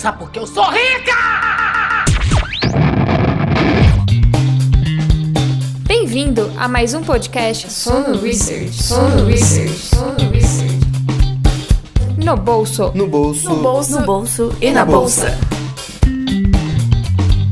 Sabe por que eu sou rica? Bem-vindo a mais um podcast Sono Research. Sono Research. Sono Research. No bolso. No bolso. No bolso, No bolso e na bolsa.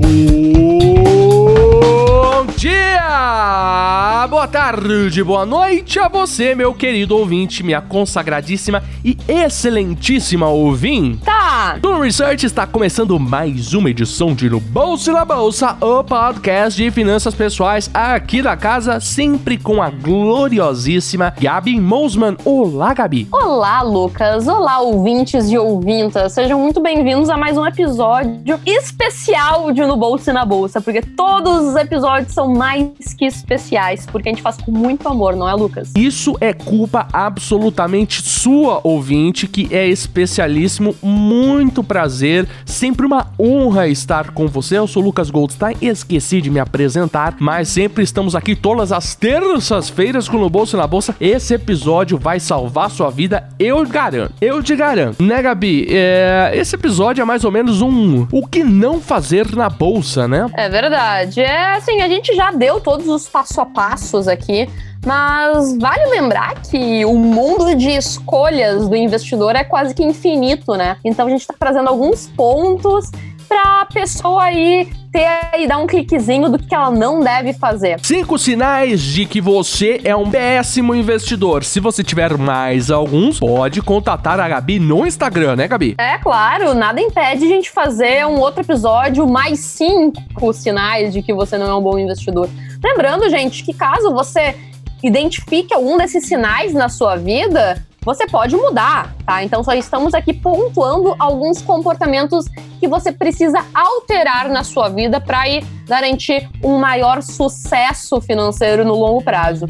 Bom dia! Boa tarde, boa noite a você, meu querido ouvinte, minha consagradíssima e excelentíssima ouvinte. Tá. No Research está começando mais uma edição de No Bolso e na Bolsa, o podcast de finanças pessoais aqui da casa, sempre com a gloriosíssima Gabi Mosman. Olá, Gabi! Olá, Lucas. Olá, ouvintes e ouvintas. Sejam muito bem-vindos a mais um episódio especial de No Bolso e na Bolsa, porque todos os episódios são mais que especiais, porque a gente faz com muito amor, não é, Lucas? Isso é culpa absolutamente sua, ouvinte, que é especialíssimo. Muito prazer, sempre uma honra estar com você. Eu sou o Lucas Goldstein, esqueci de me apresentar, mas sempre estamos aqui todas as terças-feiras com o No Bolso e na Bolsa. Esse episódio vai salvar sua vida, eu garanto. Eu te garanto. Né, Gabi? É, esse episódio é mais ou menos um o que não fazer na bolsa, né? É verdade. É assim, a gente já deu todos os passo a passos aqui. Mas vale lembrar que o mundo de escolhas do investidor é quase que infinito, né? Então a gente está trazendo alguns pontos para a pessoa aí ter e dar um cliquezinho do que ela não deve fazer. Cinco sinais de que você é um péssimo investidor. Se você tiver mais alguns, pode contatar a Gabi no Instagram, né, Gabi? É claro, nada impede a gente fazer um outro episódio mais cinco sinais de que você não é um bom investidor. Lembrando, gente, que caso você identifique algum desses sinais na sua vida, você pode mudar, tá? Então só estamos aqui pontuando alguns comportamentos que você precisa alterar na sua vida para garantir um maior sucesso financeiro no longo prazo.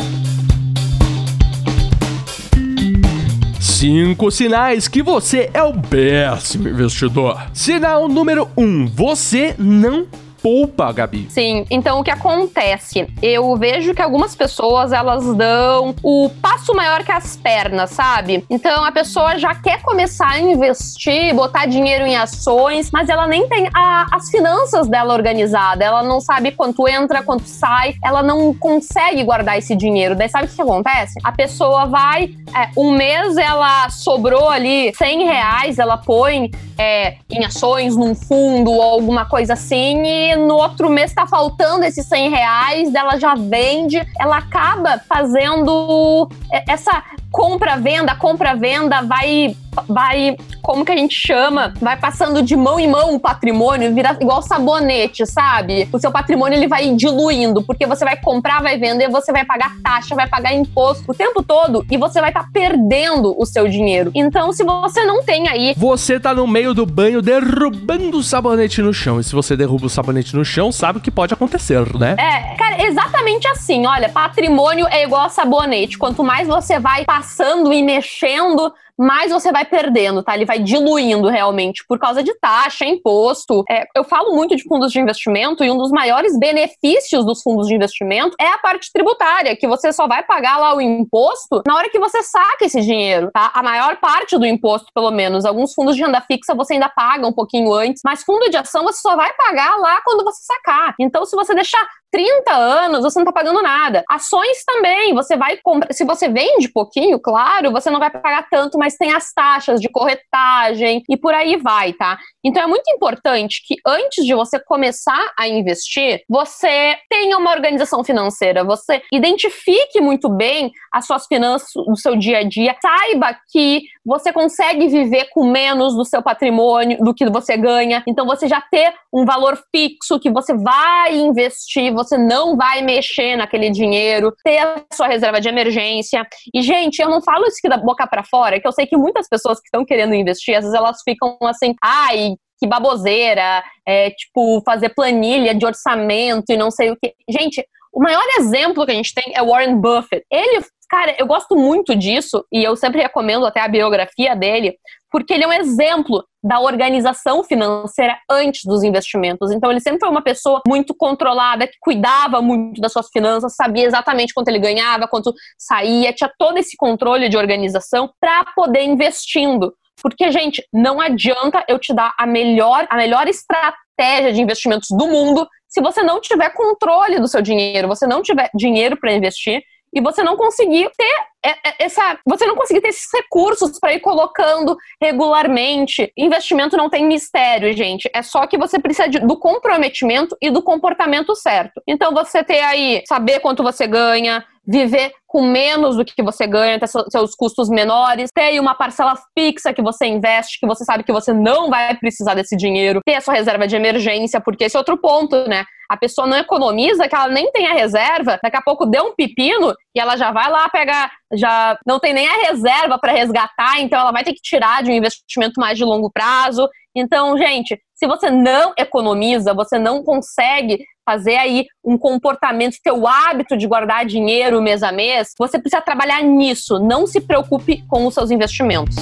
Cinco sinais que você é um péssimo investidor. Sinal número um: você não poupa, Gabi. Sim, então o que acontece? Eu vejo que algumas pessoas elas dão o passo maior que as pernas, sabe? Então a pessoa já quer começar a investir, botar dinheiro em ações, mas ela nem tem a, as finanças dela organizada, ela não sabe quanto entra, quanto sai, ela não consegue guardar esse dinheiro. Daí sabe o que acontece? A pessoa vai, é, um mês ela sobrou ali 100 reais, ela põe é, em ações, num fundo ou alguma coisa assim, e no outro mês tá faltando esses 100 reais, ela já vende, ela acaba fazendo essa compra-venda, compra-venda vai vai, como que a gente chama? Vai passando de mão em mão o patrimônio, vira igual sabonete, sabe? O seu patrimônio ele vai diluindo, porque você vai comprar, vai vender, você vai pagar taxa, vai pagar imposto o tempo todo e você vai estar tá perdendo o seu dinheiro. Então, se você não tem aí. Você tá no meio do banho derrubando o sabonete no chão. E se você derruba o sabonete no chão, sabe o que pode acontecer, né? É, cara, exatamente assim. Olha, patrimônio é igual a sabonete. Quanto mais você vai passando e mexendo, mais você vai perdendo, tá? Ele vai diluindo realmente por causa de taxa, imposto. É, eu falo muito de fundos de investimento e um dos maiores benefícios dos fundos de investimento é a parte tributária, que você só vai pagar lá o imposto na hora que você saca esse dinheiro, tá? A maior parte do imposto, pelo menos. Alguns fundos de renda fixa você ainda paga um pouquinho antes, mas fundo de ação você só vai pagar lá quando você sacar. Então, se você deixar 30 anos, você não tá pagando nada. Ações também, você vai comprar. Se você vende pouquinho, claro, você não vai pagar tanto, mas tem as taxas de corretagem e por aí vai, tá? Então é muito importante que antes de você começar a investir, você tenha uma organização financeira, você identifique muito bem as suas finanças do seu dia a dia, saiba que você consegue viver com menos do seu patrimônio do que você ganha. Então você já ter um valor fixo que você vai investir, você não vai mexer naquele dinheiro, ter a sua reserva de emergência. E gente, eu não falo isso aqui da boca para fora, que eu sei que muitas pessoas que estão querendo investir, às vezes elas ficam assim, ai, que baboseira, é, tipo, fazer planilha de orçamento e não sei o que. Gente, o maior exemplo que a gente tem é Warren Buffett. Ele, cara, eu gosto muito disso e eu sempre recomendo até a biografia dele, porque ele é um exemplo da organização financeira antes dos investimentos. Então, ele sempre foi uma pessoa muito controlada, que cuidava muito das suas finanças, sabia exatamente quanto ele ganhava, quanto saía, tinha todo esse controle de organização para poder investindo. Porque, gente, não adianta eu te dar a melhor, a melhor estratégia de investimentos do mundo se você não tiver controle do seu dinheiro, você não tiver dinheiro para investir e você não conseguir ter é, é, essa, você não conseguir ter esses recursos para ir colocando regularmente. Investimento não tem mistério, gente. É só que você precisa de, do comprometimento e do comportamento certo. Então você ter aí saber quanto você ganha, viver com menos do que você ganha, ter seus custos menores, ter uma parcela fixa que você investe, que você sabe que você não vai precisar desse dinheiro, ter a sua reserva de emergência, porque esse é outro ponto, né? A pessoa não economiza, que ela nem tem a reserva, daqui a pouco deu um pepino e ela já vai lá pegar, já não tem nem a reserva para resgatar, então ela vai ter que tirar de um investimento mais de longo prazo. Então, gente, se você não economiza, você não consegue fazer aí um comportamento, ter o hábito de guardar dinheiro mês a mês, você precisa trabalhar nisso. Não se preocupe com os seus investimentos.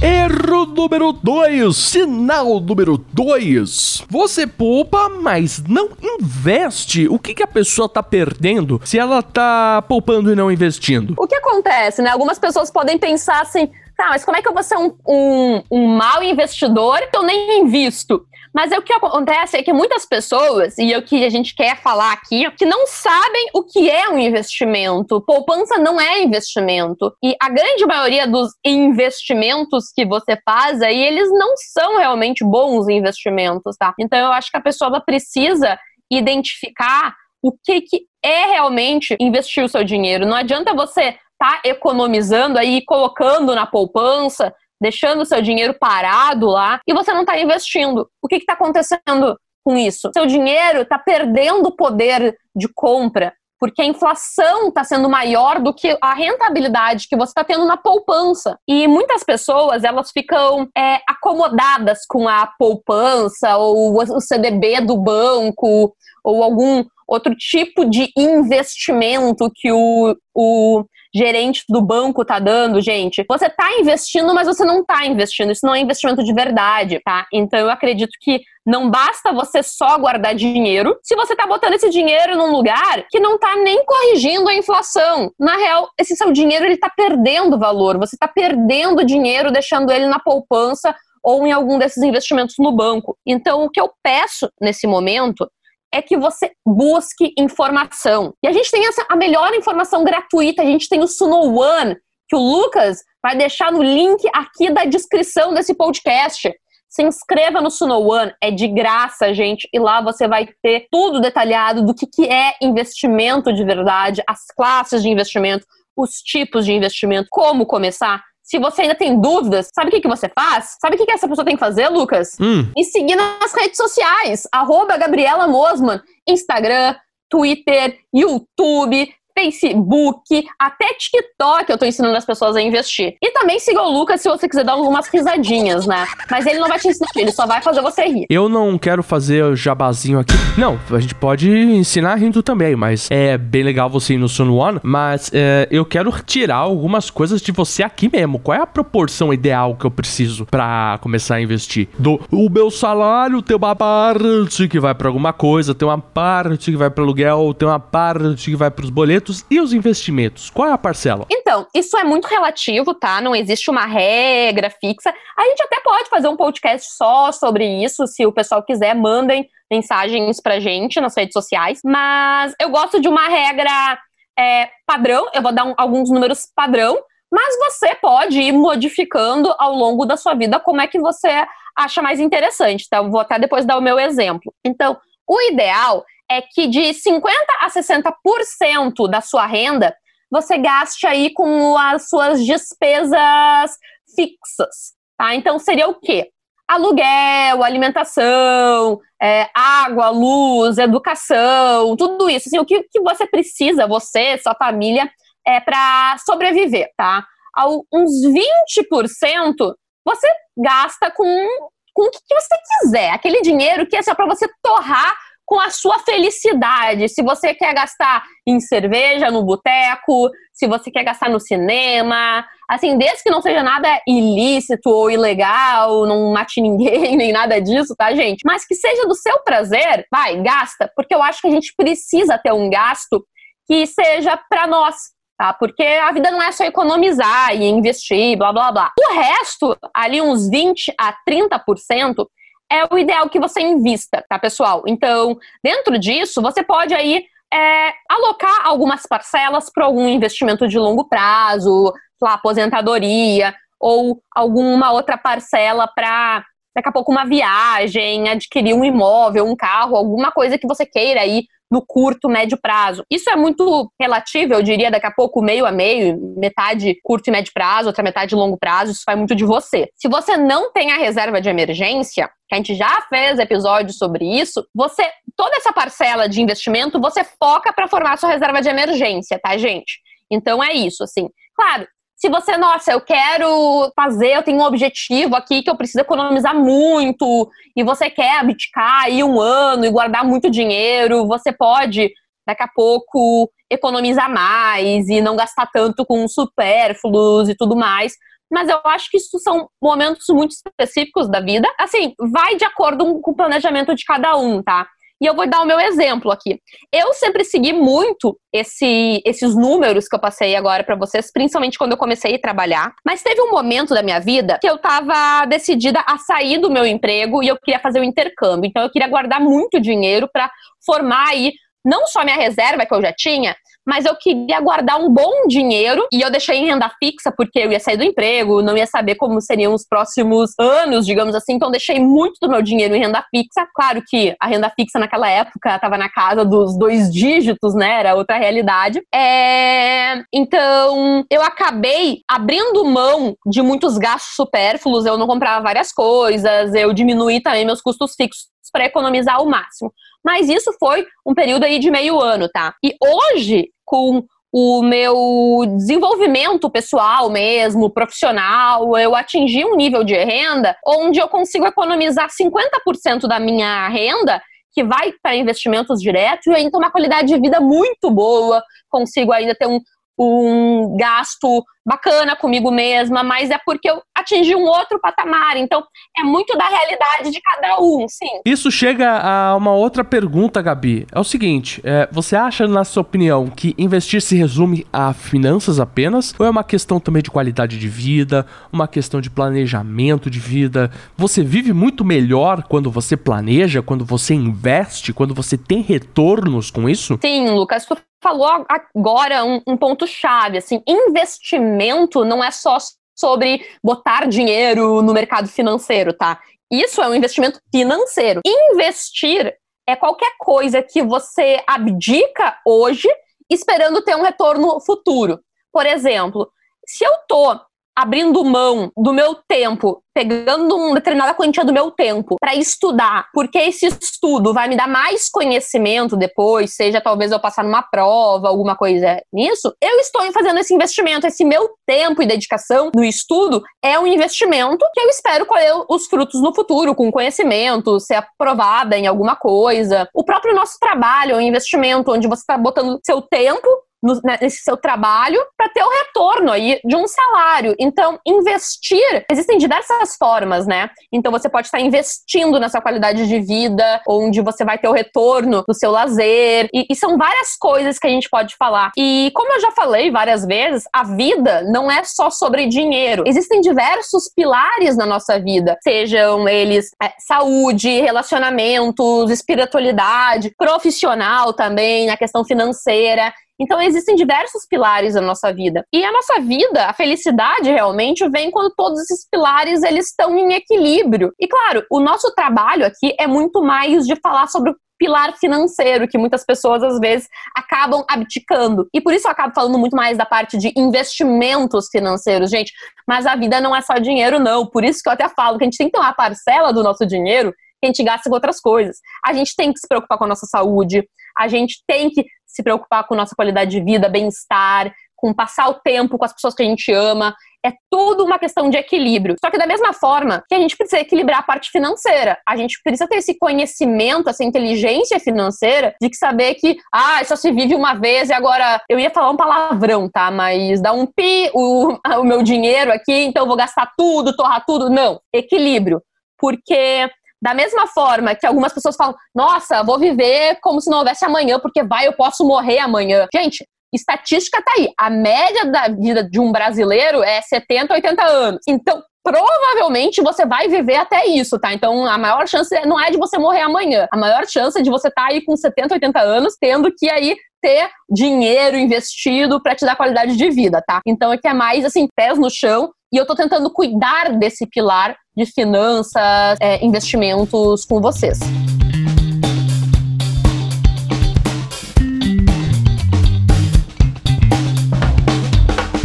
Erro número 2, sinal número 2. Você poupa, mas não investe. O que, que a pessoa tá perdendo se ela tá poupando e não investindo? O que acontece, né? Algumas pessoas podem pensar assim: tá, mas como é que eu vou ser um, um, um mau investidor que eu nem invisto? Mas é o que acontece é que muitas pessoas, e é o que a gente quer falar aqui, que não sabem o que é um investimento. Poupança não é investimento. E a grande maioria dos investimentos que você faz aí, eles não são realmente bons investimentos, tá? Então eu acho que a pessoa precisa identificar o que, que é realmente investir o seu dinheiro. Não adianta você tá economizando aí, colocando na poupança, deixando o seu dinheiro parado lá e você não está investindo. O que está acontecendo com isso? Seu dinheiro está perdendo poder de compra porque a inflação está sendo maior do que a rentabilidade que você está tendo na poupança. E muitas pessoas elas ficam é, acomodadas com a poupança ou o CDB do banco ou algum outro tipo de investimento que o, o gerente do banco tá dando, gente, você tá investindo, mas você não tá investindo. Isso não é investimento de verdade, tá? Então eu acredito que não basta você só guardar dinheiro se você tá botando esse dinheiro num lugar que não tá nem corrigindo a inflação. Na real, esse seu dinheiro ele tá perdendo valor. Você tá perdendo dinheiro deixando ele na poupança ou em algum desses investimentos no banco. Então, o que eu peço nesse momento é que você busque informação. E a gente tem essa, a melhor informação gratuita, a gente tem o Suno One, que o Lucas vai deixar no link aqui da descrição desse podcast. Se inscreva no Suno One, é de graça, gente, e lá você vai ter tudo detalhado do que, que é investimento de verdade, as classes de investimento, os tipos de investimento, como começar. Se você ainda tem dúvidas, sabe o que, que você faz? Sabe o que, que essa pessoa tem que fazer, Lucas? Hum. E seguir nas redes sociais. Arroba Gabriela Mosman. Instagram, Twitter, YouTube, Facebook, até TikTok eu tô ensinando as pessoas a investir. E também siga o Lucas se você quiser dar algumas risadinhas, né? Mas ele não vai te ensinar, ele só vai fazer você rir. Eu não quero fazer jabazinho aqui. Não, a gente pode ensinar rindo também, mas é bem legal você ir no Sun One. Mas é, eu quero tirar algumas coisas de você aqui mesmo. Qual é a proporção ideal que eu preciso para começar a investir? Do o meu salário tem uma parte que vai para alguma coisa, tem uma parte que vai para aluguel, tem uma parte que vai para os boletos e os investimentos? Qual é a parcela? Então, isso é muito relativo, tá? Não existe uma regra fixa. A gente até pode fazer um podcast só sobre isso, se o pessoal quiser, mandem mensagens pra gente nas redes sociais. Mas eu gosto de uma regra é, padrão, eu vou dar um, alguns números padrão, mas você pode ir modificando ao longo da sua vida como é que você acha mais interessante, tá? Vou até depois dar o meu exemplo. Então, o ideal é que de 50% a 60% da sua renda você gaste aí com as suas despesas fixas, tá? Então seria o quê? Aluguel, alimentação, é, água, luz, educação, tudo isso. Assim, o que, que você precisa, você, sua família, é para sobreviver, tá? Ao, uns 20% você gasta com, com o que, que você quiser. Aquele dinheiro que é só para você torrar com a sua felicidade. Se você quer gastar em cerveja no boteco, se você quer gastar no cinema, assim, desde que não seja nada ilícito ou ilegal, não mate ninguém, nem nada disso, tá, gente? Mas que seja do seu prazer, vai, gasta, porque eu acho que a gente precisa ter um gasto que seja para nós, tá? Porque a vida não é só economizar e investir, blá blá blá. O resto, ali uns 20 a 30%, é o ideal que você invista, tá, pessoal? Então, dentro disso, você pode aí é, alocar algumas parcelas para algum investimento de longo prazo, lá, aposentadoria, ou alguma outra parcela para daqui a pouco uma viagem, adquirir um imóvel, um carro, alguma coisa que você queira aí no curto, médio prazo. Isso é muito relativo, eu diria, daqui a pouco meio a meio, metade curto e médio prazo, outra metade longo prazo, isso vai muito de você. Se você não tem a reserva de emergência, que a gente já fez episódio sobre isso, você toda essa parcela de investimento você foca para formar sua reserva de emergência, tá, gente? Então é isso, assim. Claro, se você, nossa, eu quero fazer, eu tenho um objetivo aqui que eu preciso economizar muito, e você quer abdicar aí um ano e guardar muito dinheiro, você pode, daqui a pouco, economizar mais e não gastar tanto com supérfluos e tudo mais. Mas eu acho que isso são momentos muito específicos da vida. Assim, vai de acordo com o planejamento de cada um, tá? E eu vou dar o meu exemplo aqui. Eu sempre segui muito esse, esses números que eu passei agora para vocês, principalmente quando eu comecei a trabalhar. Mas teve um momento da minha vida que eu estava decidida a sair do meu emprego e eu queria fazer o intercâmbio. Então eu queria guardar muito dinheiro para formar aí não só minha reserva que eu já tinha, mas eu queria guardar um bom dinheiro e eu deixei em renda fixa porque eu ia sair do emprego, não ia saber como seriam os próximos anos, digamos assim, então deixei muito do meu dinheiro em renda fixa. Claro que a renda fixa naquela época estava na casa dos dois dígitos, né? Era outra realidade. É... Então eu acabei abrindo mão de muitos gastos supérfluos, eu não comprava várias coisas, eu diminuí também meus custos fixos para economizar o máximo. Mas isso foi um período aí de meio ano, tá? E hoje, com o meu desenvolvimento pessoal mesmo, profissional, eu atingi um nível de renda onde eu consigo economizar 50% da minha renda que vai para investimentos diretos e ainda uma qualidade de vida muito boa, consigo ainda ter um, um gasto bacana comigo mesma, mas é porque eu atingi um outro patamar. Então, é muito da realidade de cada um, sim. Isso chega a uma outra pergunta, Gabi. É o seguinte: é, você acha, na sua opinião, que investir se resume a finanças apenas? Ou é uma questão também de qualidade de vida, uma questão de planejamento de vida? Você vive muito melhor quando você planeja, quando você investe, quando você tem retornos com isso? Sim, Lucas, tu falou agora um, um ponto-chave, assim, investimento não é só sobre botar dinheiro no mercado financeiro, tá? Isso é um investimento financeiro. Investir é qualquer coisa que você abdica hoje esperando ter um retorno futuro. Por exemplo, se eu tô abrindo mão do meu tempo, pegando uma determinada quantia do meu tempo para estudar, porque esse estudo vai me dar mais conhecimento depois, seja talvez eu passar numa prova, alguma coisa nisso, eu estou fazendo esse investimento, esse meu tempo e dedicação no estudo é um investimento que eu espero colher os frutos no futuro, com conhecimento, ser aprovada em alguma coisa. O próprio nosso trabalho é um investimento onde você está botando seu tempo no, né, nesse seu trabalho para ter o retorno aí de um salário. Então, investir, existem diversas formas, né? Então, você pode estar investindo nessa qualidade de vida, onde você vai ter o retorno do seu lazer, e, e são várias coisas que a gente pode falar. E como eu já falei várias vezes, a vida não é só sobre dinheiro. Existem diversos pilares na nossa vida, sejam eles é, saúde, relacionamentos, espiritualidade, profissional também, na questão financeira. Então, existem diversos pilares na nossa vida. E a nossa vida, a felicidade realmente vem quando todos esses pilares eles estão em equilíbrio. E claro, o nosso trabalho aqui é muito mais de falar sobre o pilar financeiro que muitas pessoas às vezes acabam abdicando. E por isso eu acabo falando muito mais da parte de investimentos financeiros, gente. Mas a vida não é só dinheiro, não. Por isso que eu até falo que a gente tem que ter uma parcela do nosso dinheiro que a gente gasta com outras coisas. A gente tem que se preocupar com a nossa saúde, a gente tem que se preocupar com nossa qualidade de vida, bem-estar, com passar o tempo com as pessoas que a gente ama. É tudo uma questão de equilíbrio. Só que da mesma forma que a gente precisa equilibrar a parte financeira, a gente precisa ter esse conhecimento, essa inteligência financeira de que saber que, ah, só se vive uma vez e agora eu ia falar um palavrão, tá? Mas dá um pi o, o meu dinheiro aqui, então eu vou gastar tudo, torrar tudo. Não, equilíbrio. Porque Da mesma forma que algumas pessoas falam, nossa, vou viver como se não houvesse amanhã, porque vai, eu posso morrer amanhã. Gente, estatística tá aí. A média da vida de um brasileiro é 70, 80 anos. Então, provavelmente você vai viver até isso, tá? Então, a maior chance não é de você morrer amanhã. A maior chance é de você estar tá aí com 70, 80 anos, tendo que aí ter dinheiro investido para te dar qualidade de vida, tá? Então, é que é mais assim, pés no chão. E eu tô tentando cuidar desse pilar de finanças, é, investimentos com vocês.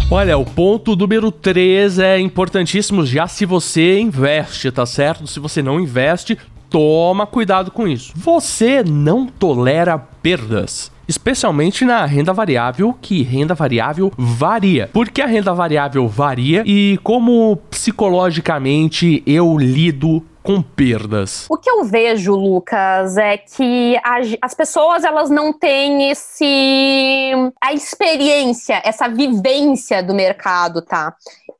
Olha, o ponto número 3 é importantíssimo já se você investe, tá certo? Se você não investe, toma cuidado com isso. Você não tolera perdas especialmente na renda variável, que renda variável varia. Porque a renda variável varia e como psicologicamente eu lido com perdas? O que eu vejo, Lucas, é que as pessoas elas não têm esse a experiência, essa vivência do mercado, tá?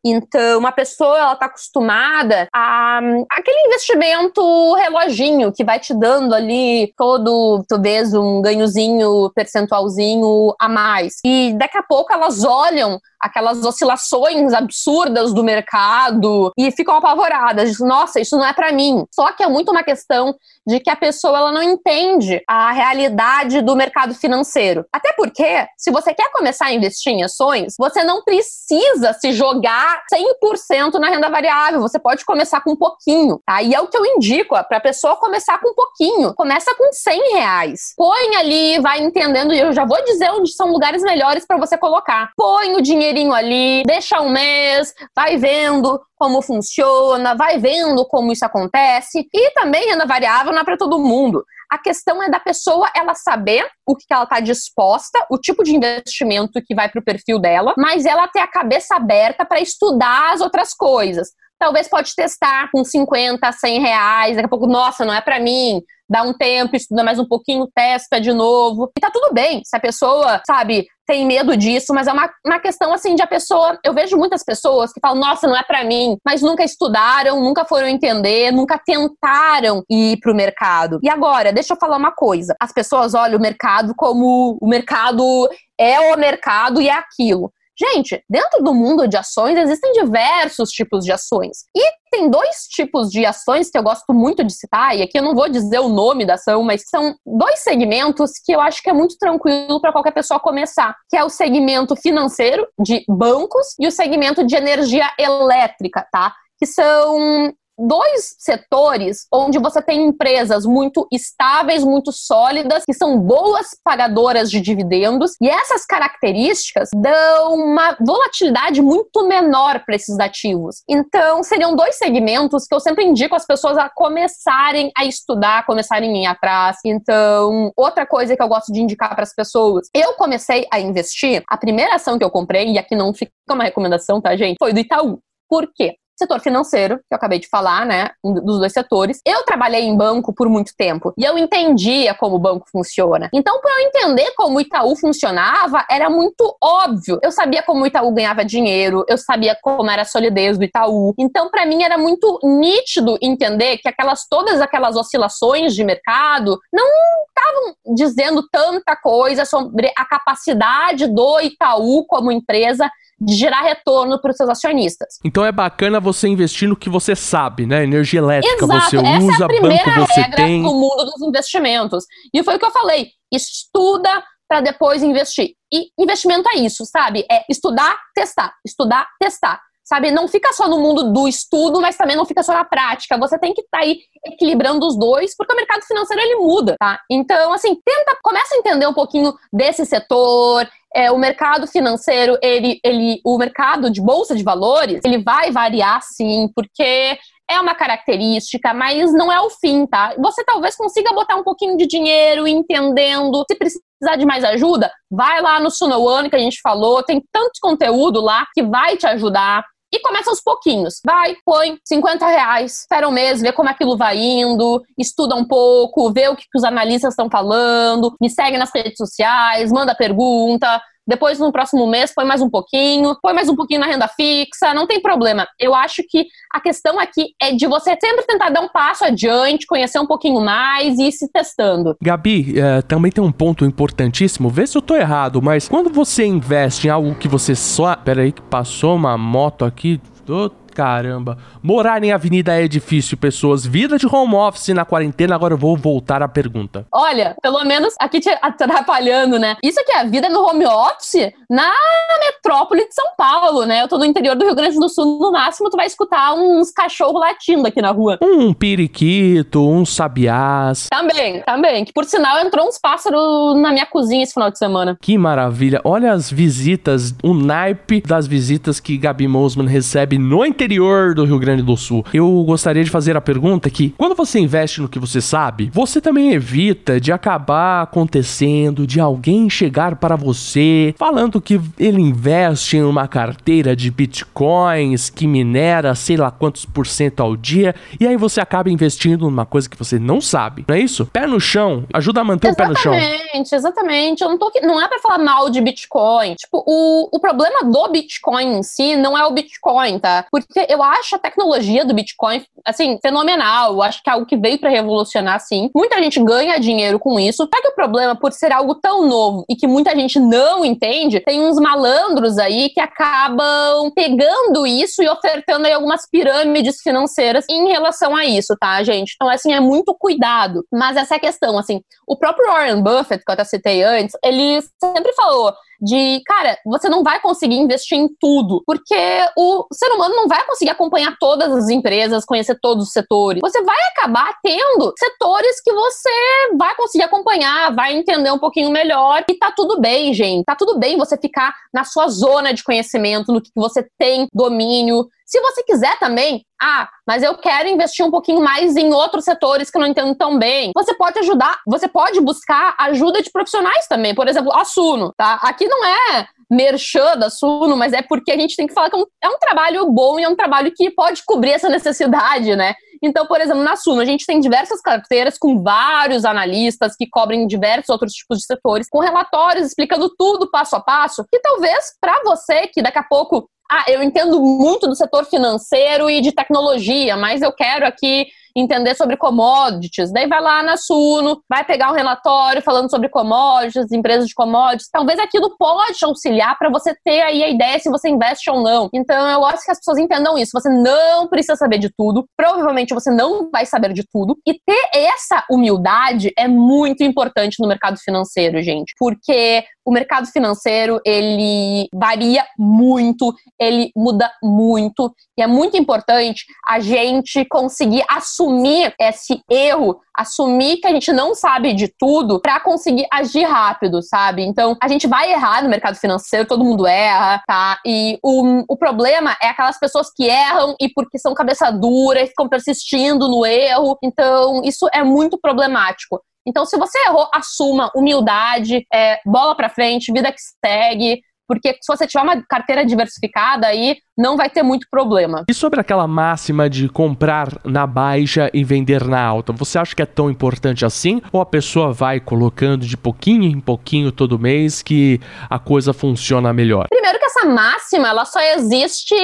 Então, uma pessoa ela tá acostumada a aquele investimento reloginho que vai te dando ali todo, talvez um ganhozinho, percentualzinho a mais. E daqui a pouco elas olham aquelas oscilações absurdas do mercado e ficam apavoradas. Nossa, isso não é para mim. Só que é muito uma questão de que a pessoa ela não entende a realidade do mercado financeiro. Até porque, se você quer começar a investir em ações, você não precisa se jogar 100% na renda variável. Você pode começar com um pouquinho, tá? E é o que eu indico, para a pessoa começar com um pouquinho. Começa com 100 reais. Põe ali, vai entendendo, e eu já vou dizer onde são lugares melhores para você colocar. Põe o dinheirinho ali, deixa um mês, vai vendo como funciona, vai vendo como isso acontece. E também renda variável é para todo mundo. A questão é da pessoa ela saber o que ela está disposta, o tipo de investimento que vai para o perfil dela, mas ela ter a cabeça aberta para estudar as outras coisas. Talvez pode testar com 50, 100 reais, daqui a pouco, nossa, não é para mim dá um tempo, estuda mais um pouquinho, testa de novo. E tá tudo bem. Se a pessoa, sabe, tem medo disso, mas é uma, uma questão assim de a pessoa. Eu vejo muitas pessoas que falam, nossa, não é para mim, mas nunca estudaram, nunca foram entender, nunca tentaram ir pro mercado. E agora, deixa eu falar uma coisa: as pessoas olham o mercado como o mercado é o mercado e é aquilo. Gente, dentro do mundo de ações existem diversos tipos de ações. E tem dois tipos de ações que eu gosto muito de citar, e aqui eu não vou dizer o nome da ação, mas são dois segmentos que eu acho que é muito tranquilo para qualquer pessoa começar, que é o segmento financeiro de bancos e o segmento de energia elétrica, tá? Que são dois setores onde você tem empresas muito estáveis, muito sólidas, que são boas pagadoras de dividendos, e essas características dão uma volatilidade muito menor para esses ativos. Então, seriam dois segmentos que eu sempre indico as pessoas a começarem a estudar, começarem a ir atrás. Então, outra coisa que eu gosto de indicar para as pessoas, eu comecei a investir, a primeira ação que eu comprei, e aqui não fica uma recomendação, tá, gente? Foi do Itaú. Por quê? Setor financeiro, que eu acabei de falar, né, um dos dois setores. Eu trabalhei em banco por muito tempo e eu entendia como o banco funciona. Então, para eu entender como o Itaú funcionava, era muito óbvio. Eu sabia como o Itaú ganhava dinheiro, eu sabia como era a solidez do Itaú. Então, para mim era muito nítido entender que aquelas todas aquelas oscilações de mercado não estavam dizendo tanta coisa sobre a capacidade do Itaú como empresa de gerar retorno para os seus acionistas. Então é bacana você investir no que você sabe, né? Energia elétrica Exato. você Essa usa, é a primeira banco você regra tem. no mundo dos investimentos. E foi o que eu falei. Estuda para depois investir. E investimento é isso, sabe? É estudar, testar, estudar, testar. Sabe, não fica só no mundo do estudo, mas também não fica só na prática. Você tem que estar tá aí equilibrando os dois, porque o mercado financeiro ele muda, tá? Então, assim, tenta, começa a entender um pouquinho desse setor, é, o mercado financeiro, ele, ele, o mercado de bolsa de valores, ele vai variar sim, porque é uma característica, mas não é o fim, tá? Você talvez consiga botar um pouquinho de dinheiro entendendo. Se precisar de mais ajuda, vai lá no Suno One que a gente falou, tem tanto conteúdo lá que vai te ajudar. E começa aos pouquinhos. Vai, põe 50 reais, espera um mês, vê como aquilo vai indo, estuda um pouco, vê o que, que os analistas estão falando, me segue nas redes sociais, manda pergunta, depois no próximo mês põe mais um pouquinho, põe mais um pouquinho na renda fixa, não tem problema. Eu acho que a questão aqui é de você sempre tentar dar um passo adiante, conhecer um pouquinho mais e ir se testando. Gabi, é, também tem um ponto importantíssimo, vê se eu tô errado, mas quando você investe em algo que você só. Pera aí, que passou uma moto aqui. Tô Caramba. Morar em avenida é difícil, pessoas. Vida de home office na quarentena, agora eu vou voltar à pergunta. Olha, pelo menos aqui te atrapalhando, né? Isso aqui é a vida no home office na metrópole de São Paulo, né? Eu tô no interior do Rio Grande do Sul, no máximo tu vai escutar uns cachorros latindo aqui na rua. Um periquito, um sabiás. Também, também. Que por sinal entrou uns pássaros na minha cozinha esse final de semana. Que maravilha. Olha as visitas, o naipe das visitas que Gabi Mosman recebe no interior interior do Rio Grande do Sul. Eu gostaria de fazer a pergunta que, quando você investe no que você sabe, você também evita de acabar acontecendo de alguém chegar para você falando que ele investe em uma carteira de bitcoins que minera sei lá quantos por cento ao dia e aí você acaba investindo numa coisa que você não sabe. Não é isso? Pé no chão, ajuda a manter exatamente, o pé no chão. Exatamente, exatamente. Eu não tô não é para falar mal de bitcoin. Tipo, o, o problema do bitcoin em si não é o bitcoin, tá? Porque eu acho a tecnologia do Bitcoin, assim, fenomenal. Eu acho que é algo que veio para revolucionar, sim. Muita gente ganha dinheiro com isso. Só que o problema, por ser algo tão novo e que muita gente não entende, tem uns malandros aí que acabam pegando isso e ofertando aí algumas pirâmides financeiras em relação a isso, tá, gente? Então, assim, é muito cuidado. Mas essa é a questão, assim. O próprio Warren Buffett, que eu até citei antes, ele sempre falou de, cara, você não vai conseguir investir em tudo, porque o ser humano não vai conseguir acompanhar todas as empresas, conhecer todos os setores. Você vai acabar tendo setores que você vai conseguir acompanhar, vai entender um pouquinho melhor e tá tudo bem, gente. Tá tudo bem você ficar na sua zona de conhecimento, no que você tem domínio, se você quiser também, ah, mas eu quero investir um pouquinho mais em outros setores que eu não entendo tão bem. Você pode ajudar, você pode buscar ajuda de profissionais também. Por exemplo, a Suno, tá? Aqui não é merchan da Suno, mas é porque a gente tem que falar que é um, é um trabalho bom e é um trabalho que pode cobrir essa necessidade, né? Então, por exemplo, na Suno, a gente tem diversas carteiras com vários analistas que cobrem diversos outros tipos de setores, com relatórios explicando tudo passo a passo, que talvez para você que daqui a pouco ah, eu entendo muito do setor financeiro e de tecnologia, mas eu quero aqui entender sobre commodities. Daí vai lá na Suno, vai pegar um relatório falando sobre commodities, empresas de commodities. Talvez aquilo pode auxiliar para você ter aí a ideia se você investe ou não. Então eu gosto que as pessoas entendam isso. Você não precisa saber de tudo. Provavelmente você não vai saber de tudo. E ter essa humildade é muito importante no mercado financeiro, gente. Porque o mercado financeiro, ele varia muito, ele muda muito. E é muito importante a gente conseguir assumir esse erro, assumir que a gente não sabe de tudo para conseguir agir rápido, sabe? Então, a gente vai errar no mercado financeiro, todo mundo erra, tá? E o, o problema é aquelas pessoas que erram e porque são cabeça dura e ficam persistindo no erro. Então, isso é muito problemático. Então, se você errou, assuma humildade, é, bola para frente, vida que segue, porque se você tiver uma carteira diversificada aí, não vai ter muito problema. E sobre aquela máxima de comprar na baixa e vender na alta, você acha que é tão importante assim? Ou a pessoa vai colocando de pouquinho em pouquinho todo mês que a coisa funciona melhor? Primeiro que essa máxima, ela só existe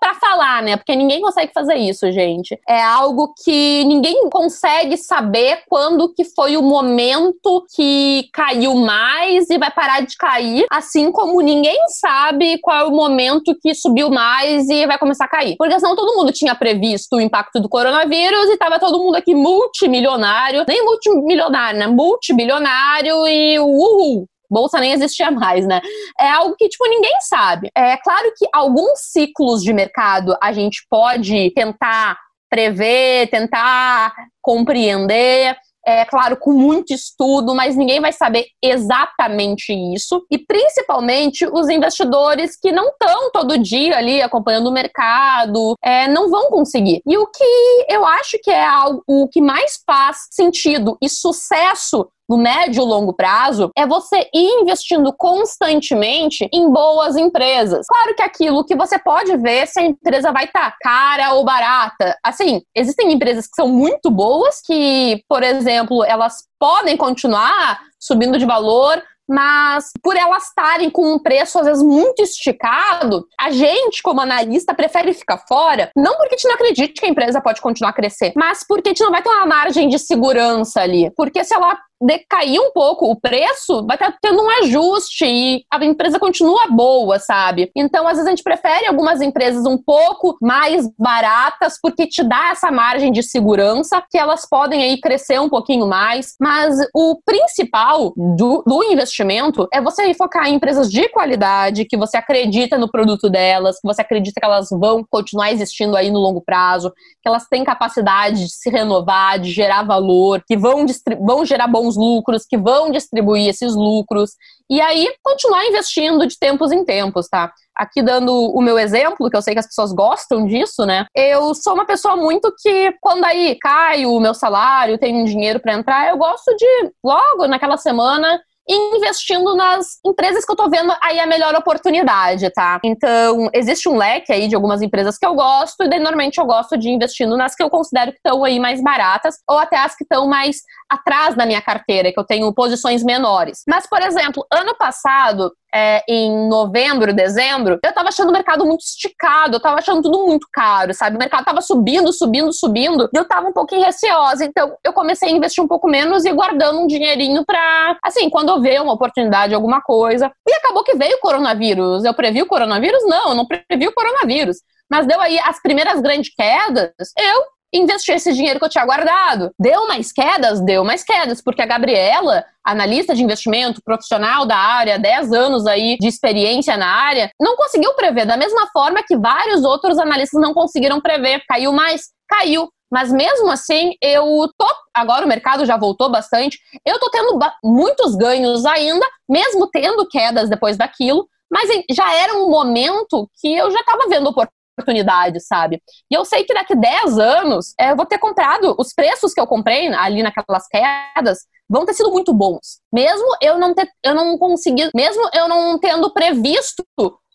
para falar, né? Porque ninguém consegue fazer isso, gente. É algo que ninguém consegue saber quando que foi o momento que caiu mais e vai parar de cair, assim como ninguém sabe qual é o momento que subiu mais mais e vai começar a cair. Porque senão todo mundo tinha previsto o impacto do coronavírus e tava todo mundo aqui multimilionário, nem multimilionário, né? Multibilionário e uhul, bolsa nem existia mais, né? É algo que, tipo, ninguém sabe. É claro que alguns ciclos de mercado a gente pode tentar prever, tentar compreender é claro, com muito estudo, mas ninguém vai saber exatamente isso. E principalmente os investidores que não estão todo dia ali acompanhando o mercado, é, não vão conseguir. E o que eu acho que é algo, o que mais faz sentido e sucesso no médio e longo prazo é você ir investindo constantemente em boas empresas. Claro que aquilo que você pode ver se a empresa vai estar tá cara ou barata. Assim, existem empresas que são muito boas, que, por exemplo, elas podem continuar subindo de valor mas por elas estarem com um preço às vezes muito esticado, a gente, como analista, prefere ficar fora, não porque a gente não acredite que a empresa pode continuar a crescer, mas porque a gente não vai ter uma margem de segurança ali. Porque se ela decair um pouco o preço, vai estar tendo um ajuste e a empresa continua boa, sabe? Então, às vezes a gente prefere algumas empresas um pouco mais baratas porque te dá essa margem de segurança que elas podem aí crescer um pouquinho mais, mas o principal do, do investimento é você focar em empresas de qualidade, que você acredita no produto delas, que você acredita que elas vão continuar existindo aí no longo prazo, que elas têm capacidade de se renovar, de gerar valor, que vão, vão gerar bons bons lucros, que vão distribuir esses lucros, e aí continuar investindo de tempos em tempos, tá? Aqui dando o meu exemplo, que eu sei que as pessoas gostam disso, né? Eu sou uma pessoa muito que, quando aí cai o meu salário, tenho dinheiro para entrar, eu gosto de, logo naquela semana, investindo nas empresas que eu tô vendo aí a melhor oportunidade, tá? Então, existe um leque aí de algumas empresas que eu gosto, e daí, normalmente eu gosto de investindo nas que eu considero que estão aí mais baratas, ou até as que estão mais atrás da minha carteira, que eu tenho posições menores. Mas, por exemplo, ano passado, é, em novembro, dezembro, eu tava achando o mercado muito esticado, eu tava achando tudo muito caro, sabe? O mercado tava subindo, subindo, subindo, e eu tava um pouquinho receosa. Então, eu comecei a investir um pouco menos e guardando um dinheirinho pra, assim, quando eu ver uma oportunidade, alguma coisa. E acabou que veio o coronavírus. Eu previ o coronavírus? Não, eu não previ o coronavírus. Mas deu aí as primeiras grandes quedas, eu investi esse dinheiro que eu tinha guardado. Deu mais quedas? Deu mais quedas, porque a Gabriela, analista de investimento, profissional da área, 10 anos aí de experiência na área, não conseguiu prever. Da mesma forma que vários outros analistas não conseguiram prever. Caiu mais? Caiu. Mas mesmo assim, eu tô. Agora o mercado já voltou bastante. Eu tô tendo muitos ganhos ainda, mesmo tendo quedas depois daquilo. Mas já era um momento que eu já estava vendo oportunidade, sabe? E eu sei que daqui 10 anos é, eu vou ter comprado os preços que eu comprei ali naquelas quedas vão ter sido muito bons. Mesmo eu não ter, eu não consegui, mesmo eu não tendo previsto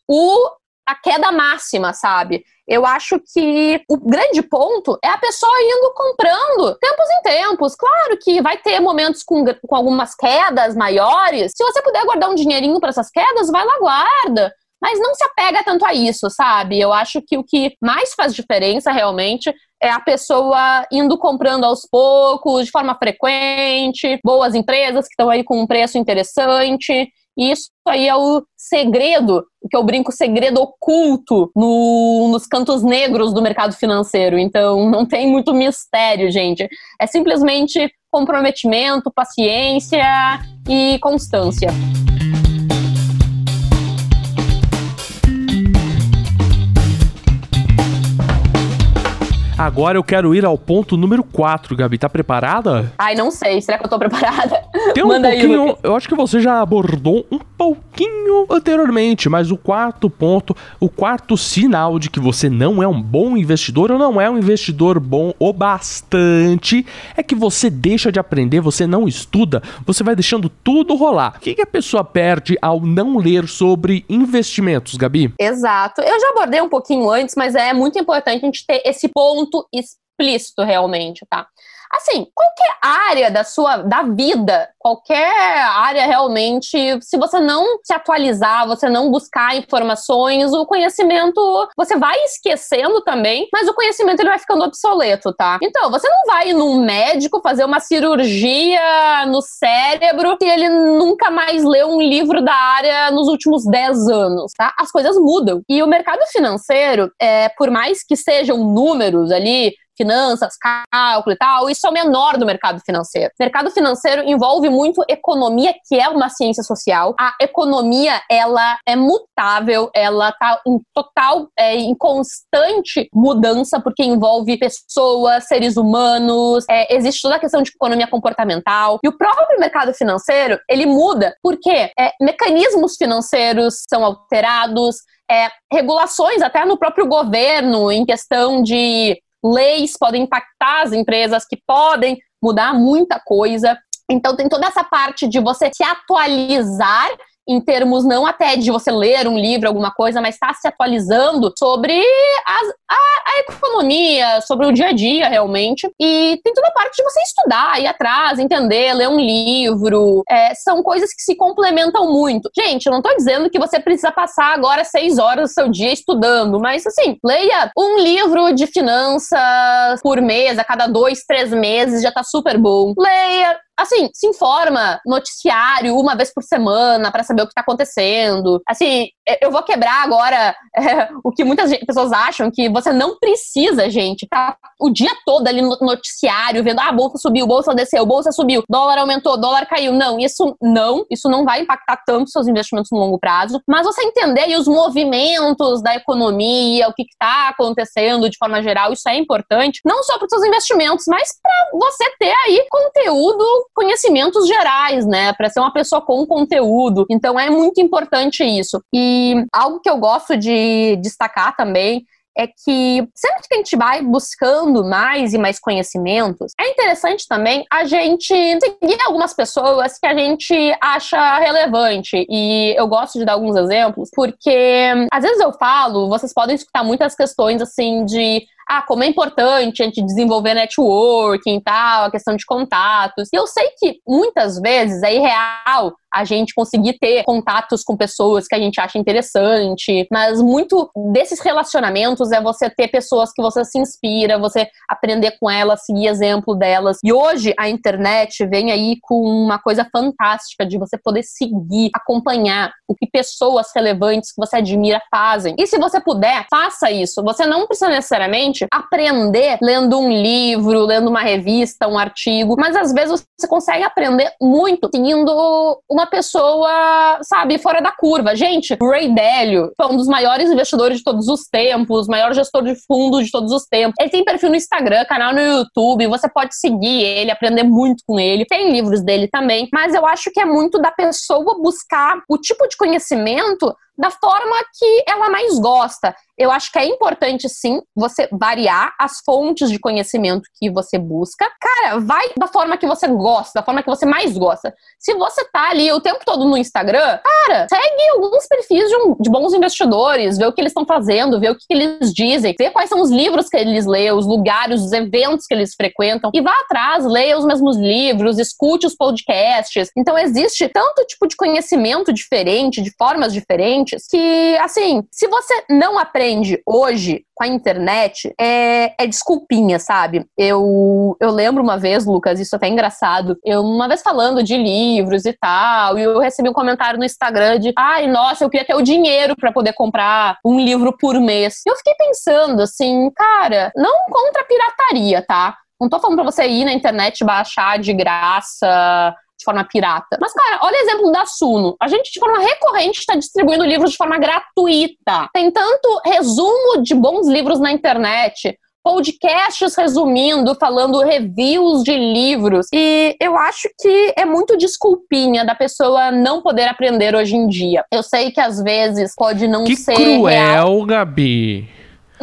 o a queda máxima, sabe? Eu acho que o grande ponto é a pessoa indo comprando tempos em tempos. Claro que vai ter momentos com, com algumas quedas maiores. Se você puder guardar um dinheirinho para essas quedas, vai lá, guarda mas não se apega tanto a isso, sabe? Eu acho que o que mais faz diferença realmente é a pessoa indo comprando aos poucos, de forma frequente, boas empresas que estão aí com um preço interessante. E isso aí é o segredo, o que eu brinco, segredo oculto no, nos cantos negros do mercado financeiro. Então, não tem muito mistério, gente. É simplesmente comprometimento, paciência e constância. Agora eu quero ir ao ponto número 4, Gabi. Tá preparada? Ai, não sei. Será que eu tô preparada? Tem um Manda pouquinho. Aí, eu acho que você já abordou um pouquinho anteriormente, mas o quarto ponto, o quarto sinal de que você não é um bom investidor ou não é um investidor bom o bastante é que você deixa de aprender, você não estuda, você vai deixando tudo rolar. O que, que a pessoa perde ao não ler sobre investimentos, Gabi? Exato. Eu já abordei um pouquinho antes, mas é muito importante a gente ter esse ponto ponto explícito realmente, tá? Assim, qualquer área da sua da vida, qualquer área realmente, se você não se atualizar, você não buscar informações, o conhecimento você vai esquecendo também, mas o conhecimento ele vai ficando obsoleto, tá? Então, você não vai num médico fazer uma cirurgia no cérebro se ele nunca mais leu um livro da área nos últimos 10 anos, tá? As coisas mudam. E o mercado financeiro, é, por mais que sejam números ali, finanças, cálculo e tal, isso é o menor do mercado financeiro. Mercado financeiro envolve muito economia, que é uma ciência social. A economia, ela é mutável, ela tá em total, é, em constante mudança, porque envolve pessoas, seres humanos, é, existe toda a questão de economia comportamental. E o próprio mercado financeiro, ele muda, porque é, mecanismos financeiros são alterados, é, regulações até no próprio governo em questão de leis podem impactar as empresas, que podem mudar muita coisa. Então, tem toda essa parte de você se atualizar em termos não até de você ler um livro, alguma coisa, mas está se atualizando sobre as, a, a, economia, sobre o dia a dia realmente. E tem toda a parte de você estudar, ir atrás, entender, ler um livro. É, são coisas que se complementam muito. Gente, eu não estou dizendo que você precisa passar agora seis horas do seu dia estudando, mas assim, leia um livro de finanças por mês, a cada dois, três meses, já está super bom. Leia assim, se informa, noticiário uma vez por semana para saber o que está acontecendo. Assim, eu vou quebrar agora é, o que muitas pessoas acham que você não precisa, gente, tá o dia todo ali no noticiário vendo, ah, a bolsa subiu, bolsa desceu, bolsa subiu, dólar aumentou, dólar caiu. Não, isso não, isso não vai impactar tanto seus investimentos no longo prazo, mas você entender os movimentos da economia, o que está acontecendo de forma geral, isso é importante, não só para os seus investimentos, mas para você ter aí conteúdo conhecimentos gerais, né? Para ser uma pessoa com conteúdo. Então é muito importante isso. E algo que eu gosto de destacar também é que sempre que a gente vai buscando mais e mais conhecimentos, é interessante também a gente seguir algumas pessoas que a gente acha relevante. E eu gosto de dar alguns exemplos, porque às vezes eu falo, vocês podem escutar muitas questões assim de ah, como é importante a gente desenvolver networking e tal, a questão de contatos. E eu sei que muitas vezes é irreal a gente conseguir ter contatos com pessoas que a gente acha interessante, mas muito desses relacionamentos é você ter pessoas que você se inspira, você aprender com elas, seguir exemplo delas. E hoje a internet vem aí com uma coisa fantástica de você poder seguir, acompanhar o que pessoas relevantes que você admira fazem. E se você puder, faça isso. Você não precisa necessariamente aprender lendo um livro, lendo uma revista, um artigo, mas às vezes você consegue aprender muito seguindo uma uma pessoa, sabe, fora da curva. Gente, Ray Dalio foi um dos maiores investidores de todos os tempos, maior gestor de fundos de todos os tempos. Ele tem perfil no Instagram, canal no YouTube, você pode seguir ele, aprender muito com ele. Tem livros dele também, mas eu acho que é muito da pessoa buscar o tipo de conhecimento da forma que ela mais gosta. Eu acho que é importante, sim, você variar as fontes de conhecimento que você busca. Cara, vai da forma que você gosta, da forma que você mais gosta. Se você tá ali o tempo todo no Instagram, cara, segue alguns perfis de, um, de bons investidores, vê o que eles estão fazendo, vê o que, eles dizem, vê quais são os livros que eles lêem, os lugares, os eventos que eles frequentam, e vá atrás, leia os mesmos livros, escute os podcasts. Então, existe tanto tipo de conhecimento diferente, de formas diferentes, que, assim, se você não aprende hoje com a internet é, é desculpinha, sabe? Eu, eu lembro uma vez, Lucas, isso é até é engraçado, eu uma vez falando de livros e tal, e eu recebi um comentário no Instagram de ai, nossa, eu queria ter o dinheiro para poder comprar um livro por mês. E eu fiquei pensando assim, cara, não contra a pirataria, tá? Não tô falando pra você ir na internet baixar de graça de forma pirata. Mas, cara, olha o exemplo da Suno. A gente, de forma recorrente, está distribuindo livros de forma gratuita. Tem tanto resumo de bons livros na internet, podcasts resumindo, falando reviews de livros. E eu acho que é muito desculpinha da pessoa não poder aprender hoje em dia. Eu sei que às vezes pode não que ser. Cruel, real. Gabi.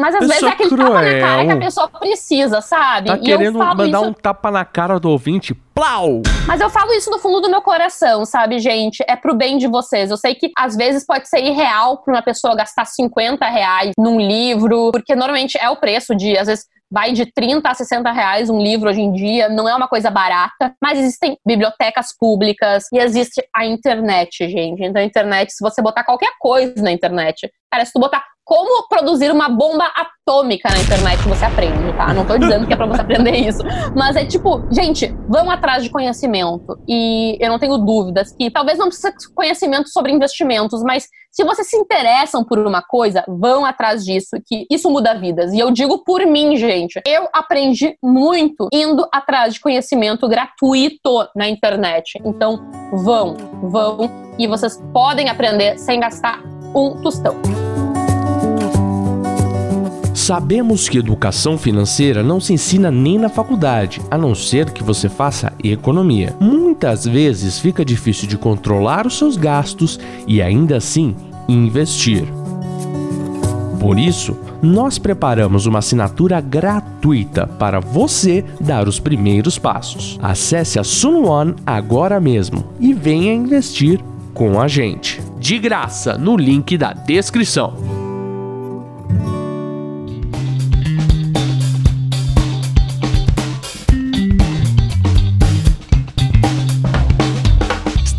Mas às vezes é aquele cruel. tapa na cara que a pessoa precisa, sabe? Tá e querendo mandar isso... um tapa na cara do ouvinte? Plau! Mas eu falo isso no fundo do meu coração, sabe, gente? É pro bem de vocês. Eu sei que às vezes pode ser irreal pra uma pessoa gastar 50 reais num livro, porque normalmente é o preço de, às vezes, vai de 30 a 60 reais um livro hoje em dia, não é uma coisa barata, mas existem bibliotecas públicas e existe a internet, gente. Então, a internet, se você botar qualquer coisa na internet, cara, se tu botar como produzir uma bomba atômica na internet você aprende, tá? Não tô dizendo que é pra você aprender isso. Mas é tipo, gente, vão atrás de conhecimento. E eu não tenho dúvidas que talvez não precise conhecimento sobre investimentos, mas se vocês se interessam por uma coisa, vão atrás disso, que isso muda vidas. E eu digo por mim, gente. Eu aprendi muito indo atrás de conhecimento gratuito na internet. Então, vão, vão. E vocês podem aprender sem gastar um tostão. Sabemos que educação financeira não se ensina nem na faculdade, a não ser que você faça economia. Muitas vezes fica difícil de controlar os seus gastos e ainda assim investir. Por isso, nós preparamos uma assinatura gratuita para você dar os primeiros passos. Acesse a Sun One agora mesmo e venha investir com a gente. De graça, no link da descrição.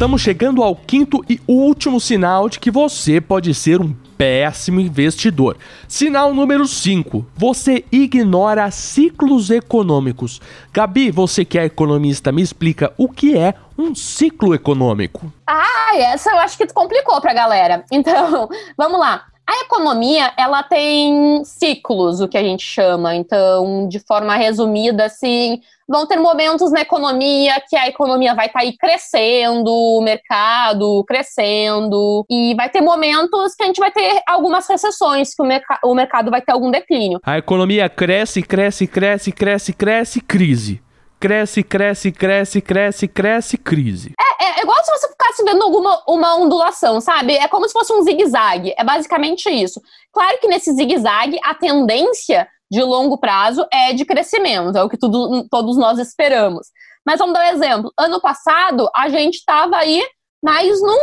Estamos chegando ao quinto e último sinal de que você pode ser um péssimo investidor. Sinal número 5. Você ignora ciclos econômicos. Gabi, você que é economista, me explica o que é um ciclo econômico. Ah, essa eu acho que complicou pra galera. Então, vamos lá. A economia, ela tem ciclos, o que a gente chama. Então, de forma resumida, assim, vão ter momentos na economia que a economia vai estar tá aí crescendo, o mercado crescendo, e vai ter momentos que a gente vai ter algumas recessões, que o, merc o mercado vai ter algum declínio. A economia cresce, cresce, cresce, cresce, cresce, crise cresce, cresce, cresce, cresce, cresce, crise. É, é, é igual se você ficasse vendo alguma uma ondulação, sabe? É como se fosse um zigue-zague. É basicamente isso. Claro que nesse zigue-zague, a tendência de longo prazo é de crescimento, é o que tudo, todos nós esperamos. Mas vamos dar um exemplo. Ano passado, a gente estava aí mais num,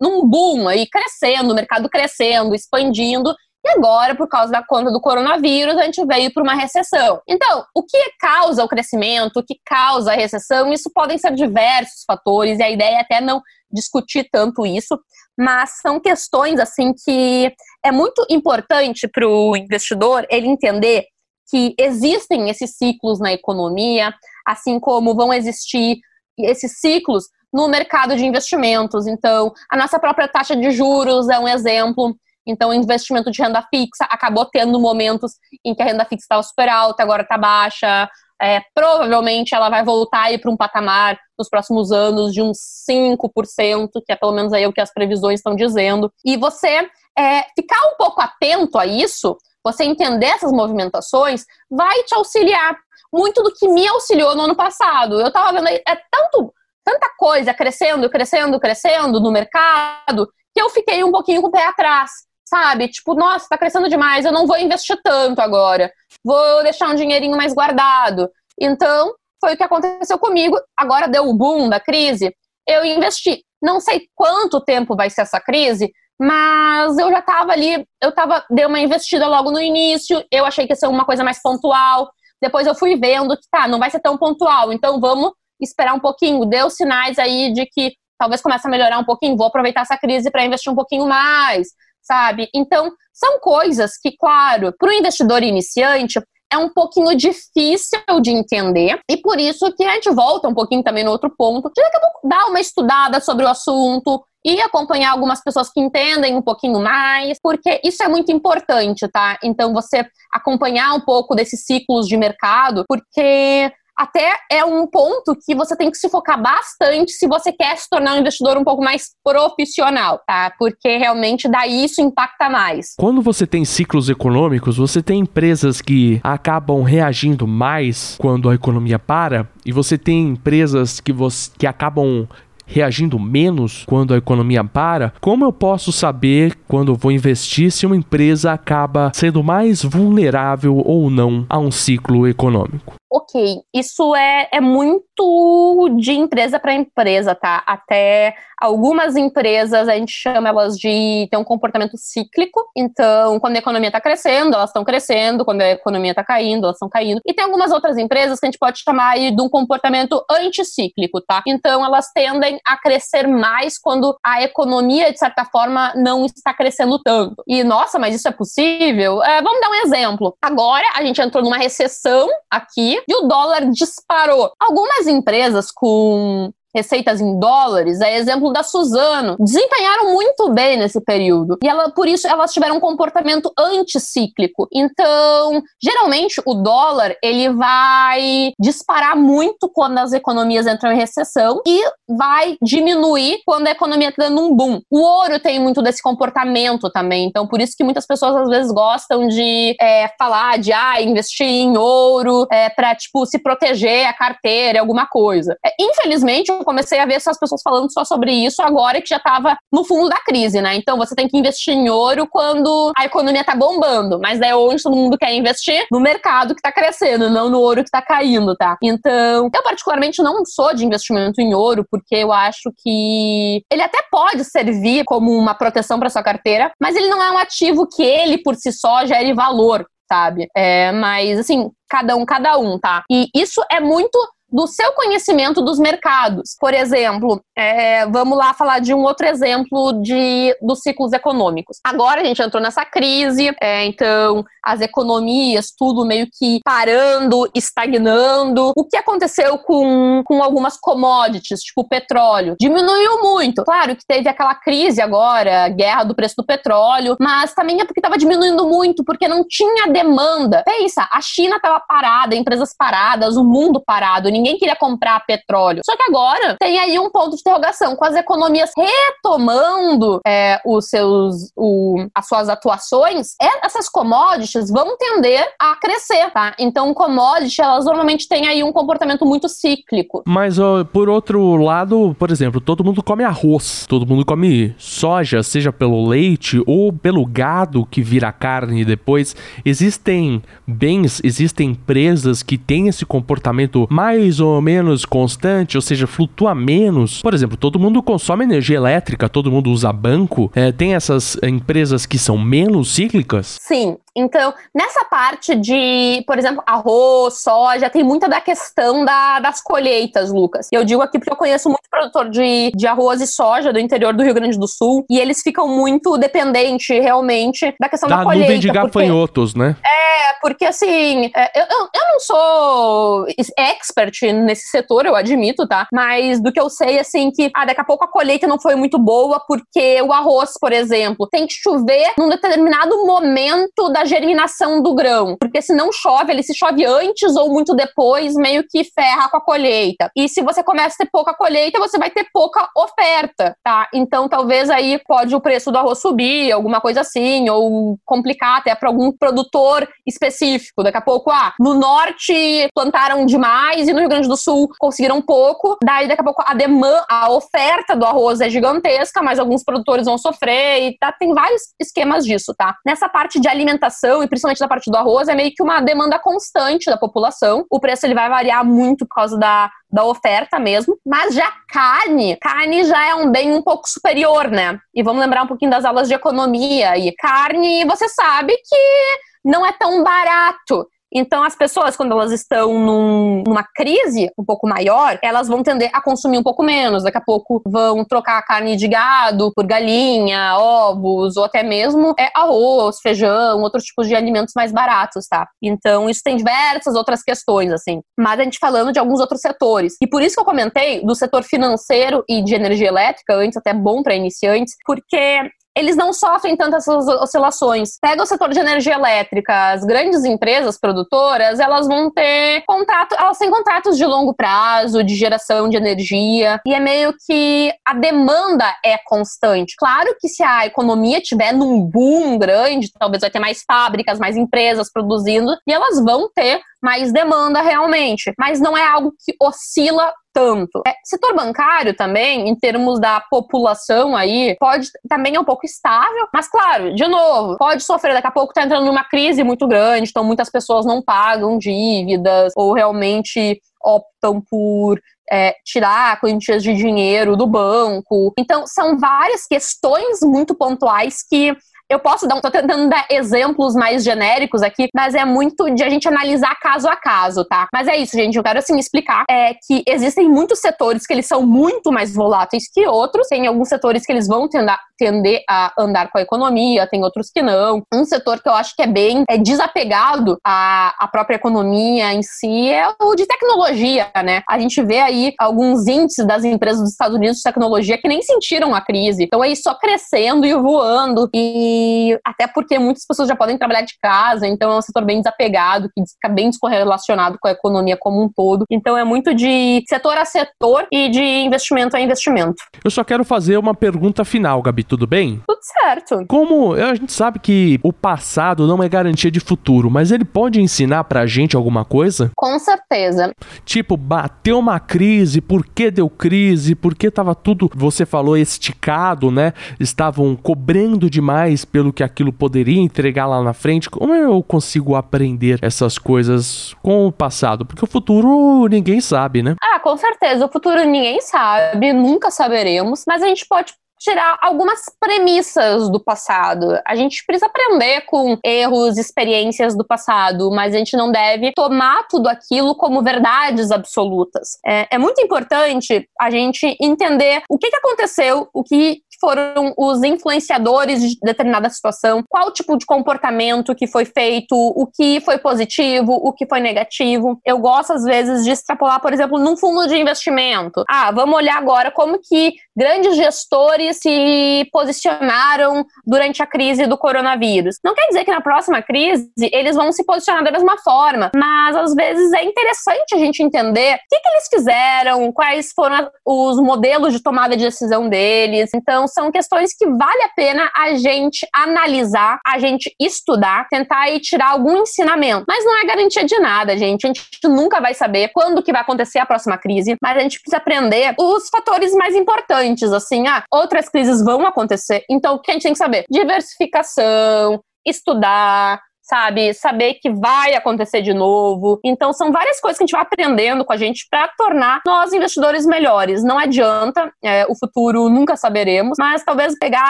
num boom aí, crescendo, o mercado crescendo, expandindo, e agora, por causa da conta do coronavírus, a gente veio para uma recessão. Então, o que causa o crescimento, o que causa a recessão, isso podem ser diversos fatores, e a ideia é até não discutir tanto isso, mas são questões assim que é muito importante para o investidor ele entender que existem esses ciclos na economia, assim como vão existir esses ciclos no mercado de investimentos. Então, a nossa própria taxa de juros é um exemplo então, o investimento de renda fixa acabou tendo momentos em que a renda fixa estava super alta, agora está baixa. É, provavelmente ela vai voltar para um patamar nos próximos anos de uns 5%, que é pelo menos aí o que as previsões estão dizendo. E você é, ficar um pouco atento a isso, você entender essas movimentações, vai te auxiliar. Muito do que me auxiliou no ano passado. Eu estava vendo é tanto, tanta coisa crescendo, crescendo, crescendo no mercado, que eu fiquei um pouquinho com o pé atrás sabe? Tipo, nossa, tá crescendo demais, eu não vou investir tanto agora. Vou deixar um dinheirinho mais guardado. Então, foi o que aconteceu comigo. Agora deu o boom da crise, eu investi. Não sei quanto tempo vai ser essa crise, mas eu já tava ali, eu tava, dei uma investida logo no início, eu achei que ia ser uma coisa mais pontual. Depois eu fui vendo que tá, não vai ser tão pontual, então vamos esperar um pouquinho. Deu sinais aí de que talvez comece a melhorar um pouquinho, vou aproveitar essa crise para investir um pouquinho mais sabe? Então, são coisas que, claro, para o investidor iniciante é um pouquinho difícil de entender e por isso que a gente volta um pouquinho também no outro ponto, de daqui a pouco dar uma estudada sobre o assunto, e acompanhar algumas pessoas que entendem um pouquinho mais, porque isso é muito importante, tá? Então, você acompanhar um pouco desses ciclos de mercado, porque até é um ponto que você tem que se focar bastante se você quer se tornar um investidor um pouco mais profissional, tá? Porque realmente daí isso impacta mais. Quando você tem ciclos econômicos, você tem empresas que acabam reagindo mais quando a economia para, e você tem empresas que, você, que acabam reagindo menos quando a economia para, como eu posso saber quando vou investir se uma empresa acaba sendo mais vulnerável ou não a um ciclo econômico? Ok, isso é, é muito de empresa para empresa, tá? Até algumas empresas a gente chama elas de ter um comportamento cíclico. Então, quando a economia está crescendo, elas estão crescendo, quando a economia está caindo, elas estão caindo. E tem algumas outras empresas que a gente pode chamar de um comportamento anticíclico, tá? Então, elas tendem a crescer mais quando a economia, de certa forma, não está crescendo tanto. E, nossa, mas isso é possível? É, vamos dar um exemplo. Agora, a gente entrou numa recessão aqui e o dólar disparou. Algumas empresas com receitas em dólares, é exemplo da Suzano, desempenharam muito bem nesse período. E ela, por isso elas tiveram um comportamento anticíclico. Então, geralmente o dólar, ele vai disparar muito quando as economias entram em recessão e vai diminuir quando a economia está dando um boom. O ouro tem muito desse comportamento também. Então, por isso que muitas pessoas às vezes gostam de é, falar de ah, investir em ouro é, para tipo se proteger a carteira, alguma coisa. É, infelizmente, comecei a ver essas pessoas falando só sobre isso agora que já estava no fundo da crise, né? Então você tem que investir em ouro quando a economia tá bombando, mas é onde todo mundo quer investir? No mercado que tá crescendo, não no ouro que tá caindo, tá? Então, eu particularmente não sou de investimento em ouro, porque eu acho que ele até pode servir como uma proteção para sua carteira, mas ele não é um ativo que ele por si só gere valor, sabe? É, mas assim, cada um, cada um, tá? E isso é muito do seu conhecimento dos mercados. Por exemplo, é, vamos lá falar de um outro exemplo de, dos ciclos econômicos. Agora a gente entrou nessa crise, é, então as economias, tudo meio que parando, estagnando. O que aconteceu com, com algumas commodities, tipo o petróleo? Diminuiu muito. Claro que teve aquela crise agora, guerra do preço do petróleo, mas também é porque estava diminuindo muito, porque não tinha demanda. Pensa, a China estava parada, empresas paradas, o mundo parado, ninguém queria comprar petróleo. Só que agora tem aí um ponto de interrogação, com as economias retomando é, os seus, o, as suas atuações, essas commodities vão tender a crescer, tá? Então, commodities, elas normalmente têm aí um comportamento muito cíclico. Mas, ó, por outro lado, por exemplo, todo mundo come arroz, todo mundo come soja, seja pelo leite ou pelo gado que vira carne depois. Existem bens, existem empresas que têm esse comportamento mais ou menos constante, ou seja, flutua menos. Por exemplo, todo mundo consome energia elétrica, todo mundo usa banco. É, tem essas empresas que são menos cíclicas? Sim, então, nessa parte de, por exemplo, arroz, soja, tem muita da questão da, das colheitas, Lucas. Eu digo aqui porque eu conheço muito produtor de, de arroz e soja do interior do Rio Grande do Sul, e eles ficam muito dependentes, realmente, da questão da, da colheita. nuvem de gafanhotos, porque, né? É, porque assim, é, eu, eu, eu não sou expert nesse setor, eu admito, tá? Mas do que eu sei, assim, que ah, daqui a pouco a colheita não foi muito boa, porque o arroz, por exemplo, tem que chover num determinado momento da germinação do grão. Porque se não chove, ele se chove antes ou muito depois, meio que ferra com a colheita. E se você começa a ter pouca colheita, você vai ter pouca oferta, tá? Então talvez aí pode o preço do arroz subir, alguma coisa assim, ou complicar até para algum produtor específico. Daqui a pouco, ah, no norte plantaram demais e no Rio Grande do Sul conseguiram pouco. Daí daqui a pouco a demanda, a oferta do arroz é gigantesca, mas alguns produtores vão sofrer e tá, tem vários esquemas disso, tá? Nessa parte de alimentação alimentação e principalmente da parte do arroz é meio que uma demanda constante da população. O preço ele vai variar muito por causa da, da oferta mesmo, mas já carne, carne já é um bem um pouco superior, né? E vamos lembrar um pouquinho das aulas de economia e carne, você sabe que não é tão barato. Então, as pessoas, quando elas estão num, numa crise um pouco maior, elas vão tender a consumir um pouco menos. Daqui a pouco vão trocar a carne de gado por galinha, ovos, ou até mesmo é, arroz, feijão, outros tipos de alimentos mais baratos, tá? Então, isso tem diversas outras questões, assim. Mas a gente falando de alguns outros setores. E por isso que eu comentei do setor financeiro e de energia elétrica, antes até bom para iniciantes, porque eles não sofrem tantas oscilações. Pega o setor de energia elétrica, as grandes empresas produtoras, elas vão ter contrato, elas têm contratos de longo prazo, de geração de energia, e é meio que a demanda é constante. Claro que se a economia tiver num boom grande, talvez vai ter mais fábricas, mais empresas produzindo, e elas vão ter mais demanda realmente, mas não é algo que oscila tanto. É, setor bancário também, em termos da população aí, pode também é um pouco estável, mas claro, de novo, pode sofrer daqui a pouco tá entrando numa crise muito grande, então muitas pessoas não pagam dívidas ou realmente optam por é, tirar quantias de dinheiro do banco. Então, são várias questões muito pontuais que eu posso dar, tô tentando dar exemplos mais genéricos aqui, mas é muito de a gente analisar caso a caso, tá? Mas é isso, gente. Eu quero assim explicar é que existem muitos setores que eles são muito mais voláteis que outros. Tem alguns setores que eles vão tender, tender a andar com a economia, tem outros que não. Um setor que eu acho que é bem é desapegado à, à própria economia em si é o de tecnologia, né? A gente vê aí alguns índices das empresas dos Estados Unidos de tecnologia que nem sentiram a crise. Então aí só crescendo e voando e até porque muitas pessoas já podem trabalhar de casa, então é um setor bem desapegado, que fica bem descorrelacionado com a economia como um todo. Então é muito de setor a setor e de investimento a investimento. Eu só quero fazer uma pergunta final, Gabi. Tudo bem? Tudo certo. Como a gente sabe que o passado não é garantia de futuro, mas ele pode ensinar pra gente alguma coisa? Com certeza. Tipo, bateu uma crise, por que deu crise? Por que tava tudo, você falou, esticado, né? Estavam cobrando demais pelo que aquilo poderia entregar lá na frente. Como eu consigo aprender essas coisas com o passado? Porque o futuro ninguém sabe, né? Ah, com certeza. O futuro ninguém sabe, nunca saberemos, mas a gente pode tirar algumas premissas do passado. A gente precisa aprender com erros, experiências do passado, mas a gente não deve tomar tudo aquilo como verdades absolutas. É, é muito importante a gente entender o que, que aconteceu, o que foram os influenciadores de determinada situação, qual tipo de comportamento que foi feito, o que foi positivo, o que foi negativo. Eu gosto, às vezes, de extrapolar, por exemplo, num fundo de investimento. Ah, vamos olhar agora como que grandes gestores se posicionaram durante a crise do coronavírus. Não quer dizer que na próxima crise eles vão se posicionar da mesma forma, mas às vezes é interessante a gente entender o que, que eles fizeram, quais foram os modelos de tomada de decisão deles. Então, são questões que vale a pena a gente analisar, a gente estudar, tentar e tirar algum ensinamento. Mas não é garantia de nada, gente. A gente nunca vai saber quando que vai acontecer a próxima crise, mas a gente precisa aprender os fatores mais importantes, assim, ah, outras crises vão acontecer. Então, o que a gente tem que saber? Diversificação, estudar, sabe? Saber que vai acontecer de novo. Então, são várias coisas que a gente vai aprendendo com a gente para tornar nós investidores melhores. Não adianta, é, o futuro nunca saberemos, mas talvez pegar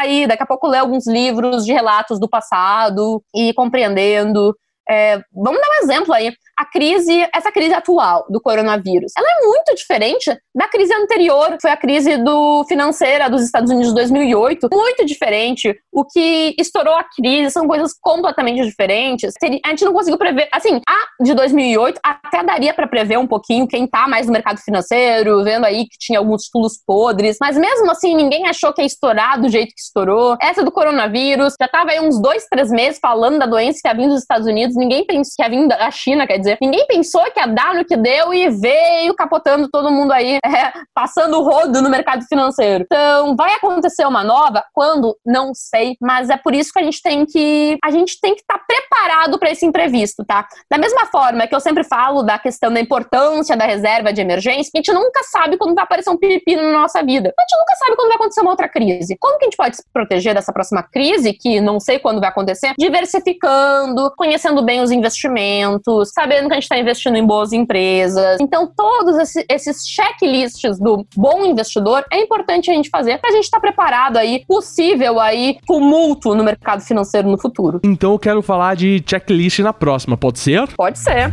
aí, daqui a pouco ler alguns livros de relatos do passado e compreendendo. É, vamos dar um exemplo aí a crise, essa crise atual do coronavírus, ela é muito diferente da crise anterior, foi a crise do financeira dos Estados Unidos de 2008, muito diferente. O que estourou a crise são coisas completamente diferentes. A gente não conseguiu prever, assim, a de 2008 até daria para prever um pouquinho quem tá mais no mercado financeiro, vendo aí que tinha alguns títulos podres, mas mesmo assim ninguém achou que ia estourar do jeito que estourou. Essa do coronavírus, já tava aí uns dois, três meses falando da doença que ia vir dos Estados Unidos, ninguém pensou que ia vir da China, quer dizer, ninguém pensou que ia dar no que deu e veio capotando todo mundo aí, é, passando o rodo no mercado financeiro. Então, vai acontecer uma nova? Quando? Não sei, mas é por isso que a gente tem que a gente tem que estar tá preparado para esse imprevisto, tá? Da mesma forma que eu sempre falo da questão da importância da reserva de emergência, a gente nunca sabe quando vai aparecer um pepino na nossa vida. A gente nunca sabe quando vai acontecer uma outra crise. Como que a gente pode se proteger dessa próxima crise, que não sei quando vai acontecer? Diversificando, conhecendo bem os investimentos, saber sabendo que a gente está investindo em boas empresas. Então, todos esses checklists do bom investidor é importante a gente fazer para a gente estar tá preparado aí, possível aí, tumulto no mercado financeiro no futuro. Então, eu quero falar de checklist na próxima, pode ser? Pode ser.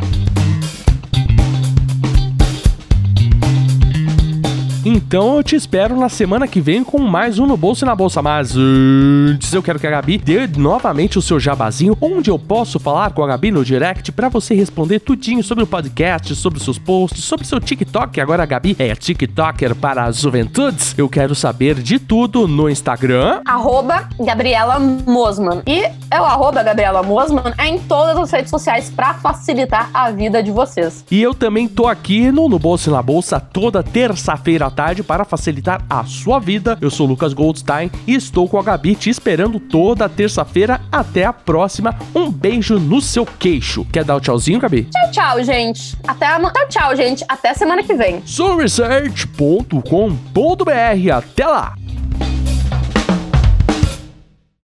Então eu te espero na semana que vem com mais um no Bolso e na Bolsa. Mas antes eu quero que a Gabi dê novamente o seu jabazinho, onde eu posso falar com a Gabi no direct para você responder tudinho sobre o podcast, sobre os seus posts, sobre seu TikTok. Agora a Gabi é TikToker para as juventudes. Eu quero saber de tudo no Instagram. Arroba Gabriela Mosman. E é o arroba Gabriela Mosman é em todas as redes sociais para facilitar a vida de vocês. E eu também tô aqui no No Bolso e na Bolsa toda terça-feira à tarde para facilitar a sua vida. Eu sou Lucas Goldstein e estou com a Gabi te esperando toda terça-feira. Até a próxima. Um beijo no seu queixo. Quer dar o um tchauzinho, Gabi? Tchau, tchau, gente. Até a... Tchau, tchau, gente. Até semana que vem. Soulresearch.com.br. Até lá!